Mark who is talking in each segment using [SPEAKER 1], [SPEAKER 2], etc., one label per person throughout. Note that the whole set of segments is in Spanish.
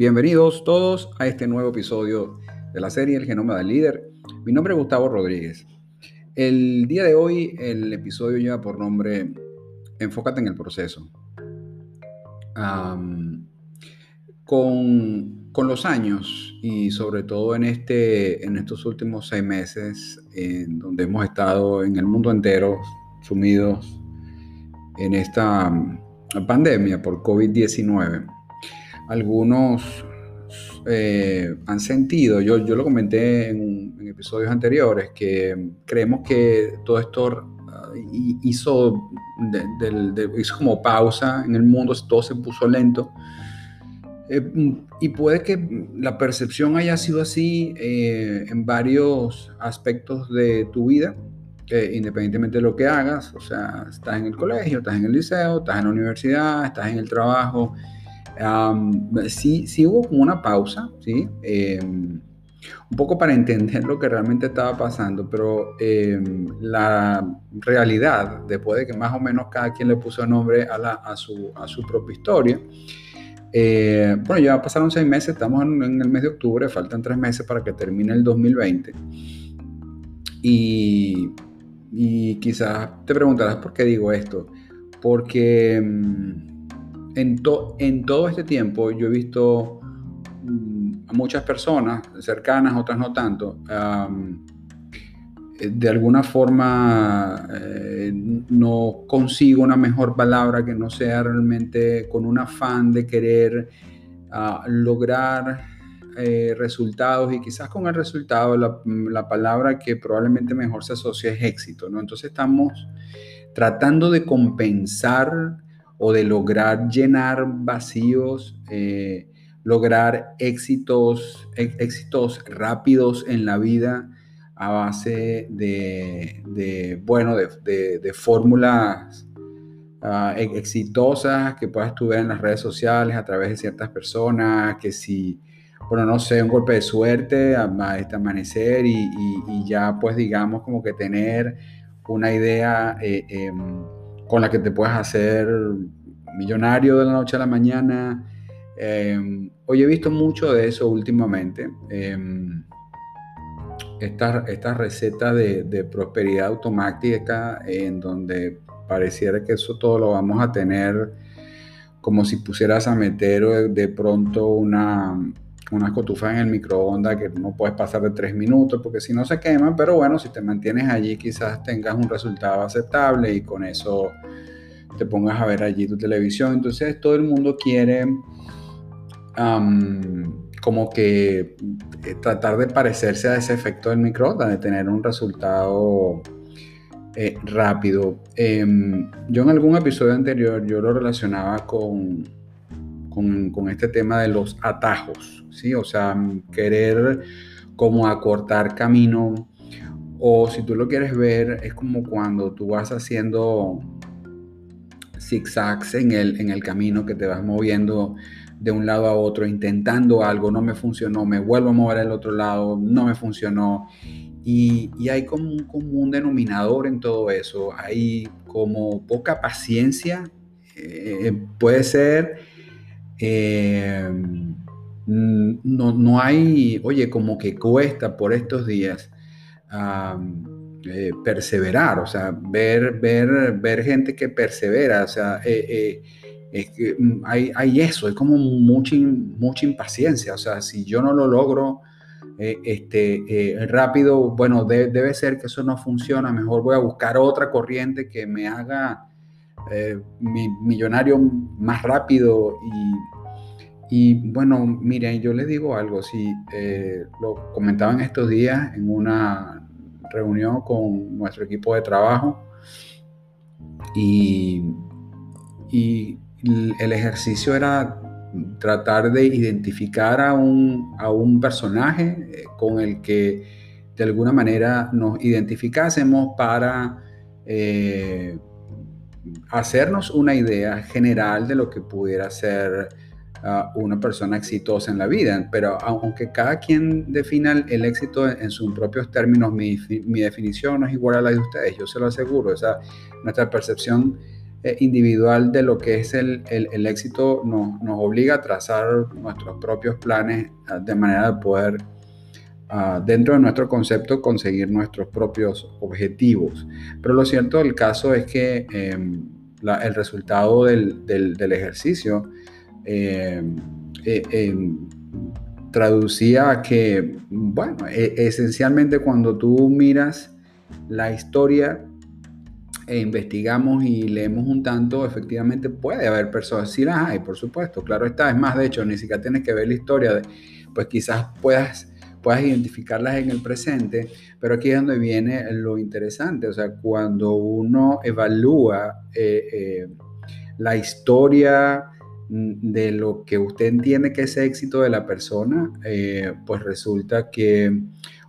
[SPEAKER 1] Bienvenidos todos a este nuevo episodio de la serie El Genoma del Líder. Mi nombre es Gustavo Rodríguez. El día de hoy el episodio lleva por nombre Enfócate en el proceso. con, con, los años y sobre todo en, este, en estos últimos seis meses, donde hemos estado en el mundo entero sumidos en esta pandemia por COVID-19, algunos eh, han sentido, yo, yo lo comenté en, episodios anteriores, que creemos que todo esto ah, hizo, hizo como pausa en el mundo, todo se puso lento. Eh, y puede que la percepción haya sido así eh, en varios aspectos de tu vida, independientemente de lo que hagas, o sea, estás en el colegio, estás en el liceo, estás en la universidad, estás en el trabajo, sí, sí hubo como una pausa, ¿sí? Em, un poco para entender lo que realmente estaba pasando, pero em, la realidad, después de que más o menos cada quien le puso nombre a, la, a, su, propia historia, eh, bueno, ya pasaron seis meses, estamos en, el mes de octubre, faltan tres meses para que termine el 2020. Y, y quizás te preguntarás por qué digo esto. Porque em, en, en todo este tiempo yo he visto mm, a muchas personas cercanas, otras no tanto, de alguna forma eh, no consigo una mejor palabra que no sea realmente con un afán de querer ah, lograr eh, resultados y quizás con el resultado la, la, palabra que probablemente mejor se asocia es éxito, ¿no? Entonces estamos tratando de compensar o de lograr llenar vacíos, eh, lograr éxitos, éxitos rápidos en la vida a base de, bueno, de, fórmulas ah, e-, exitosas que puedas tú ver en las redes sociales a través de ciertas personas, que si, bueno, no sé, un golpe de suerte este amanecer y, ya pues digamos como que tener una idea eh, em, con la que te puedas hacer millonario de la noche a la mañana. Em, hoy he visto mucho de eso últimamente. Em, esta, esta, receta de, prosperidad automática en donde pareciera que eso todo lo vamos a tener como si pusieras a meter de pronto una, una cotufa en el microondas que no puedes pasar de tres minutos porque si no se quema, pero bueno, si te mantienes allí quizás tengas un resultado aceptable y con eso te pongas a ver allí tu televisión. Entonces todo el mundo quiere como que eh, tratar de parecerse a ese efecto del microondas, de tener un resultado eh, rápido. Em, yo en algún episodio anterior yo lo relacionaba con con, este tema de los atajos, ¿sí? O sea, querer como acortar camino o si tú lo quieres ver es como cuando tú vas haciendo zigzags en el, en el camino que te vas moviendo de un lado a otro, intentando algo, no me funcionó, me vuelvo a mover al otro lado, no me funcionó. Y, y, hay como un común denominador en todo eso, hay como poca paciencia, eh, puede ser eh, no, no, hay, oye, como que cuesta por estos días eh, perseverar, o sea, ver, ver, ver gente que persevera, o sea, eh, es que mm, hay, hay, eso, es como mucha, mucha impaciencia, o sea, si yo no lo logro este, rápido, bueno, debe ser que eso no funciona, mejor voy a buscar otra corriente que me haga mi, millonario más rápido y y bueno, miren, yo les digo algo, si eh, lo comentaba en estos días en una reunión con nuestro equipo de trabajo y, y el ejercicio era tratar de identificar a un, a un personaje eh, con el que de alguna manera nos identificásemos para eh, hacernos una idea general de lo que pudiera ser una persona exitosa en la vida, pero aunque cada quien defina el, éxito en, sus propios términos, mi, definición no es igual a la de ustedes, yo se lo aseguro, o nuestra percepción eh, individual de lo que es el, éxito nos, nos, obliga a trazar nuestros propios planes ah, de manera de poder, ah, dentro de nuestro concepto, conseguir nuestros propios objetivos. Pero lo cierto del caso es que em, el resultado del, del, ejercicio em, eh, traducía a que, bueno, e, esencialmente cuando tú miras la historia e investigamos y leemos un tanto, efectivamente puede haber personas, sí las hay, por supuesto, claro está, es más, de hecho, ni siquiera tienes que ver la historia, pues quizás puedas, puedas identificarlas en el presente, pero aquí es donde viene lo interesante, o sea, cuando uno evalúa eh, eh, la historia de lo que usted entiende que es éxito de la persona, eh, pues resulta que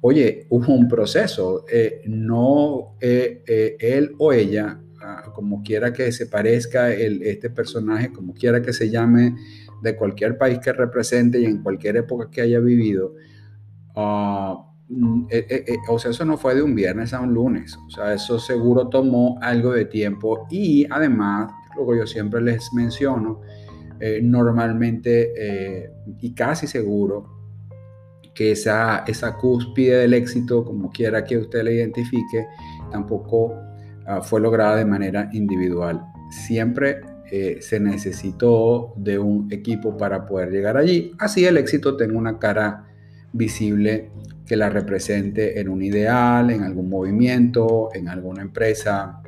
[SPEAKER 1] oye, hubo un proceso, no él o ella, ah, como quiera que se parezca este personaje, como quiera que se llame, de cualquier país que represente y en cualquier época que haya vivido, ah, mm, o sea, eso no fue de un viernes a un lunes, o sea, eso seguro tomó algo de tiempo y además, luego yo siempre les menciono, normalmente y casi seguro, que esa, esa cúspide del éxito, como quiera que usted la identifique, tampoco ah, fue lograda de manera individual. Siempre eh, se necesitó de un equipo para poder llegar allí. Así el éxito tenga una cara visible que la represente en un ideal, en algún movimiento, en alguna empresa,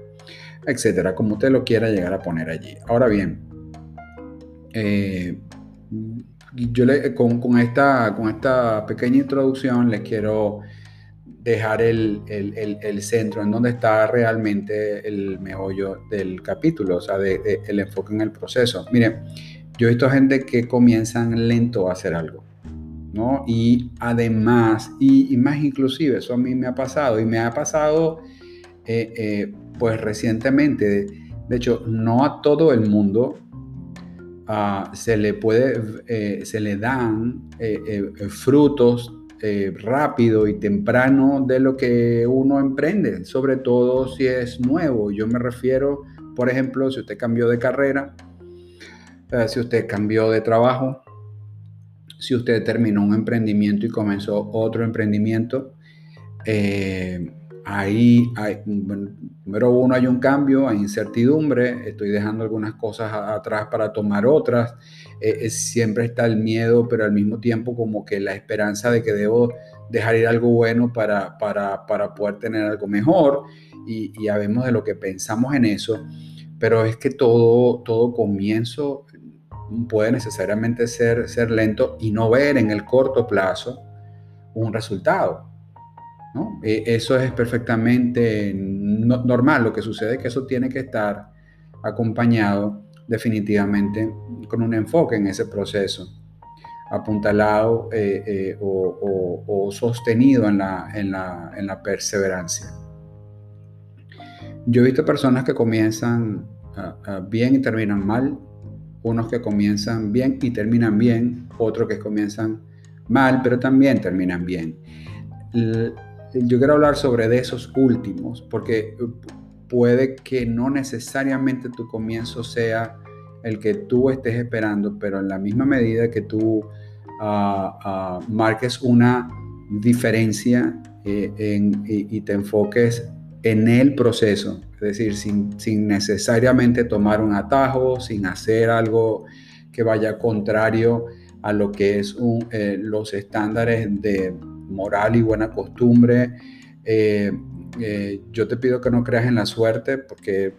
[SPEAKER 1] etcétera, como usted lo quiera llegar a poner allí. Ahora bien, eh, yo con, esta, con esta pequeña introducción les quiero dejar el, el, el, centro en donde está realmente el meollo del capítulo, o sea, el enfoque en el proceso. Miren, yo he visto gente que comienzan lento a hacer algo, ¿no? Y además, y, más inclusive, eso a mí me ha pasado, y me ha pasado eh, eh, pues recientemente, de hecho, no a todo el mundo, Ah, se le puede, eh, se le dan frutos rápido y temprano de lo que uno emprende, sobre todo si es nuevo. Yo me refiero, por ejemplo, si usted cambió de carrera, si usted cambió de trabajo, si usted terminó un emprendimiento y comenzó otro emprendimiento, Ahí, hay, número uno, hay un cambio, hay incertidumbre, estoy dejando algunas cosas atrás para tomar otras, eh, siempre está el miedo, pero al mismo tiempo como que la esperanza de que debo dejar ir algo bueno para, para, para poder tener algo mejor. Y, y ya vemos de lo que pensamos en eso, pero es que todo, todo comienzo puede necesariamente ser, ser lento y no ver en el corto plazo un resultado. E, eso es perfectamente normal. Lo que sucede es que eso tiene que estar acompañado definitivamente con un enfoque en ese proceso, apuntalado eh, eh, o, sostenido en la, en, la, perseverancia. Yo he visto personas que comienzan bien y terminan mal, unos que comienzan bien y terminan bien, otros que comienzan mal pero también terminan bien. Yo quiero hablar sobre esos últimos, porque eh, puede que no necesariamente tu comienzo sea el que tú estés esperando, pero en la misma medida que tú ah, ah, marques una diferencia eh, y, te enfoques en el proceso, es decir, sin, sin, necesariamente tomar un atajo, sin hacer algo que vaya contrario a lo que es eh, los estándares de, moral y buena costumbre. Eh, eh, yo te pido que no creas en la suerte porque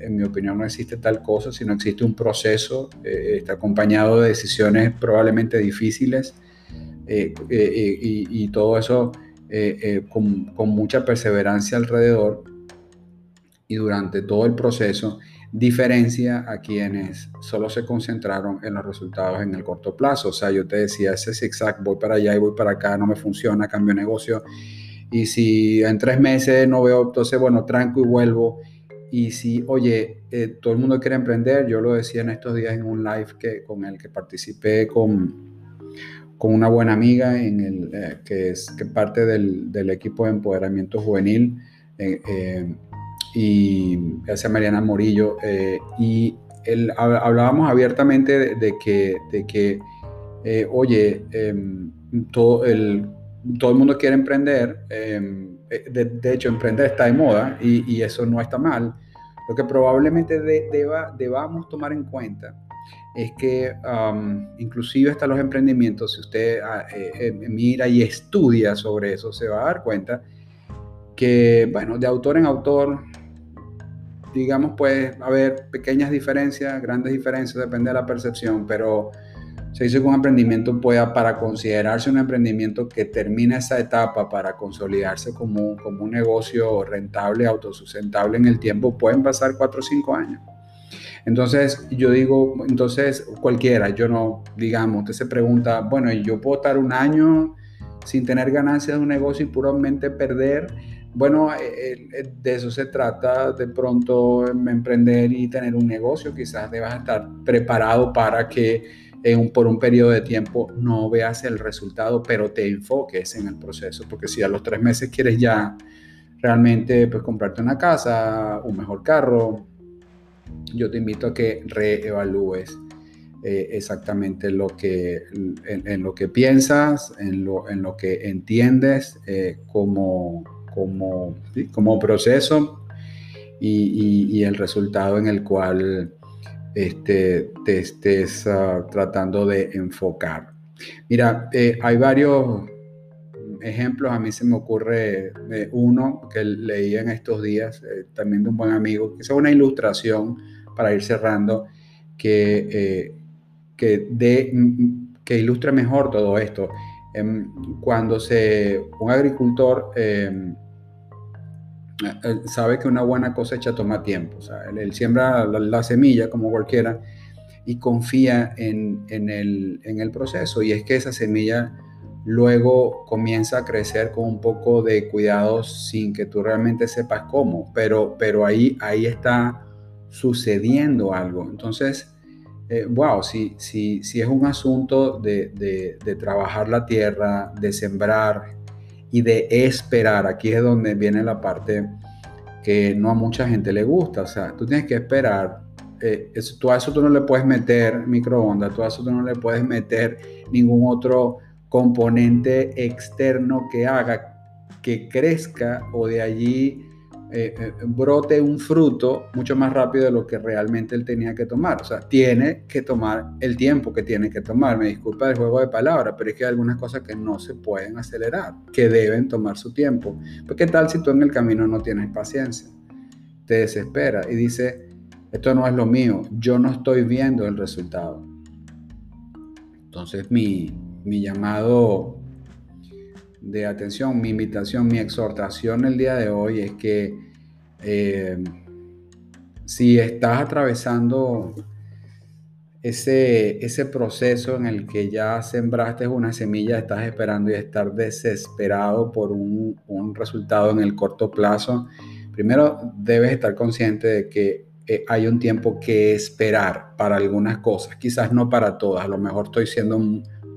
[SPEAKER 1] en mi opinión no existe tal cosa, sino existe un proceso, eh, está acompañado de decisiones probablemente difíciles y, todo eso con, con, mucha perseverancia alrededor y durante todo el proceso diferencia a quienes solo se concentraron en los resultados en el corto plazo. O sea, yo te decía, ese zigzag, voy para allá y voy para acá, no me funciona, cambio negocio. Y si en tres meses no veo, entonces, bueno, tranco y vuelvo. Y si, oye, eh, todo el mundo quiere emprender, yo lo decía en estos días en un live que, con el que participé con, con una buena amiga, en el, eh, que es que parte del, del, equipo de empoderamiento juvenil. Eh, y esa Mariana Morillo, y hablábamos abiertamente de, que, de que oye, em, todo el, todo el mundo quiere emprender, em, de, hecho emprender está de moda y, y, eso no está mal. Lo que probablemente deba, debamos tomar en cuenta es que inclusive hasta los emprendimientos, si usted ah, eh, eh, mira y estudia sobre eso, se va a dar cuenta que, bueno, de autor en autor, digamos, puede haber pequeñas diferencias, grandes diferencias, depende de la percepción, pero se dice que un emprendimiento pueda, para considerarse un emprendimiento que termina esa etapa para consolidarse como, como un negocio rentable, autosustentable en el tiempo, pueden pasar cuatro o cinco años. Entonces, yo digo, entonces cualquiera, yo no, digamos, usted se pregunta, bueno, yo puedo estar un año sin tener ganancias de un negocio y puramente perder. Bueno, eh, eh, de eso se trata de pronto emprender y tener un negocio. Quizás debas estar preparado para que por un periodo de tiempo no veas el resultado, pero te enfoques en el proceso, porque si a los tres meses quieres ya realmente pues, comprarte una casa, un mejor carro, yo te invito a que reevalúes eh, exactamente lo que, en, lo que piensas, en lo, en lo que entiendes como, como, como proceso y, el resultado en el cual este, te estés ah, tratando de enfocar. Mira, eh, hay varios ejemplos, a mí se me ocurre uno que leí en estos días, también de un buen amigo, que es una ilustración para ir cerrando, que, eh, que, de, que ilustre mejor todo esto. Em, cuando se, un agricultor em, eh, sabe que una buena cosecha toma tiempo, o sea, él, siembra la, semilla como cualquiera y confía en, en, el, en el proceso y es que esa semilla luego comienza a crecer con un poco de cuidado sin que tú realmente sepas cómo, pero, pero ahí, ahí está sucediendo algo. Entonces, eh, wow, si, si, si, es un asunto de, trabajar la tierra, de sembrar y de esperar, aquí es donde viene la parte que no a mucha gente le gusta, o sea, tú tienes que esperar, eh, a eso tú no le puedes meter microondas, tú a eso tú no le puedes meter ningún otro componente externo que haga que crezca o de allí eh, eh, brote un fruto mucho más rápido de lo que realmente él tenía que tomar. O sea, tiene que tomar el tiempo que tiene que tomar. Me disculpa el juego de palabras, pero es que hay algunas cosas que no se pueden acelerar, que deben tomar su tiempo. Pues, ¿qué tal si tú en el camino no tienes paciencia? Te desespera y dice, esto no es lo mío, yo no estoy viendo el resultado. Entonces, mi, mi llamado de atención, mi invitación, mi exhortación el día de hoy es que eh, si estás atravesando ese, ese proceso en el que ya sembraste una semilla, estás esperando y estar desesperado por un, resultado en el corto plazo, primero debes estar consciente de que eh, hay un tiempo que esperar para algunas cosas, quizás no para todas, a lo mejor estoy siendo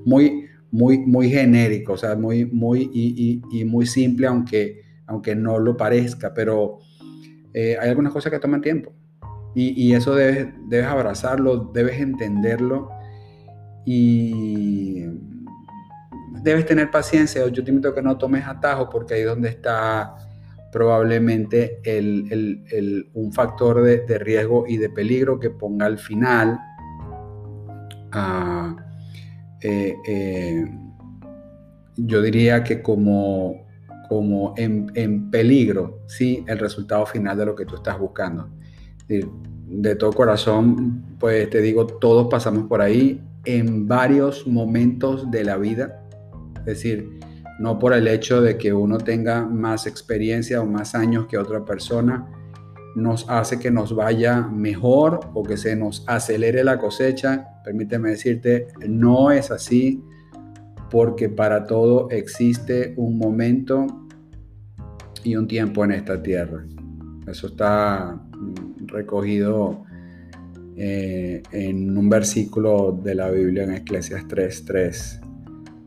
[SPEAKER 1] muy muy, muy genérico, o sea, muy, muy, y, muy simple, aunque, aunque no lo parezca, pero eh, hay algunas cosas que toman tiempo. Y, eso debes, debes abrazarlo, debes entenderlo y debes tener paciencia. Yo te invito a que no tomes atajo porque ahí es donde está probablemente el, un factor de, riesgo y de peligro que ponga al final a eh, eh, yo diría que como, como en, peligro, ¿sí? El resultado final de lo que tú estás buscando. De todo corazón, pues te digo, todos pasamos por ahí en varios momentos de la vida. Es decir, no por el hecho de que uno tenga más experiencia o más años que otra persona, nos hace que nos vaya mejor o que se nos acelere la cosecha. Permíteme decirte, no es así porque para todo existe un momento y un tiempo en esta tierra. Eso está mm, recogido eh, en un versículo de la Biblia en Eclesias 3, 3,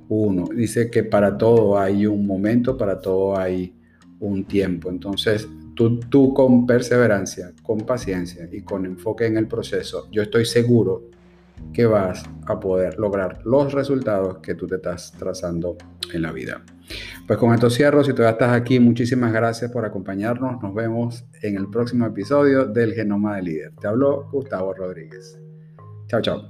[SPEAKER 1] 1. Dice que para todo hay un momento, para todo hay un tiempo. Entonces, tú, tú con perseverancia, con paciencia y con enfoque en el proceso, yo estoy seguro que vas a poder lograr los resultados que tú te estás trazando en la vida. Pues con esto cierro, si todavía estás aquí, muchísimas gracias por acompañarnos. Nos vemos en el próximo episodio del Genoma de Líder. Te habló Gustavo Rodríguez. Chao, chao.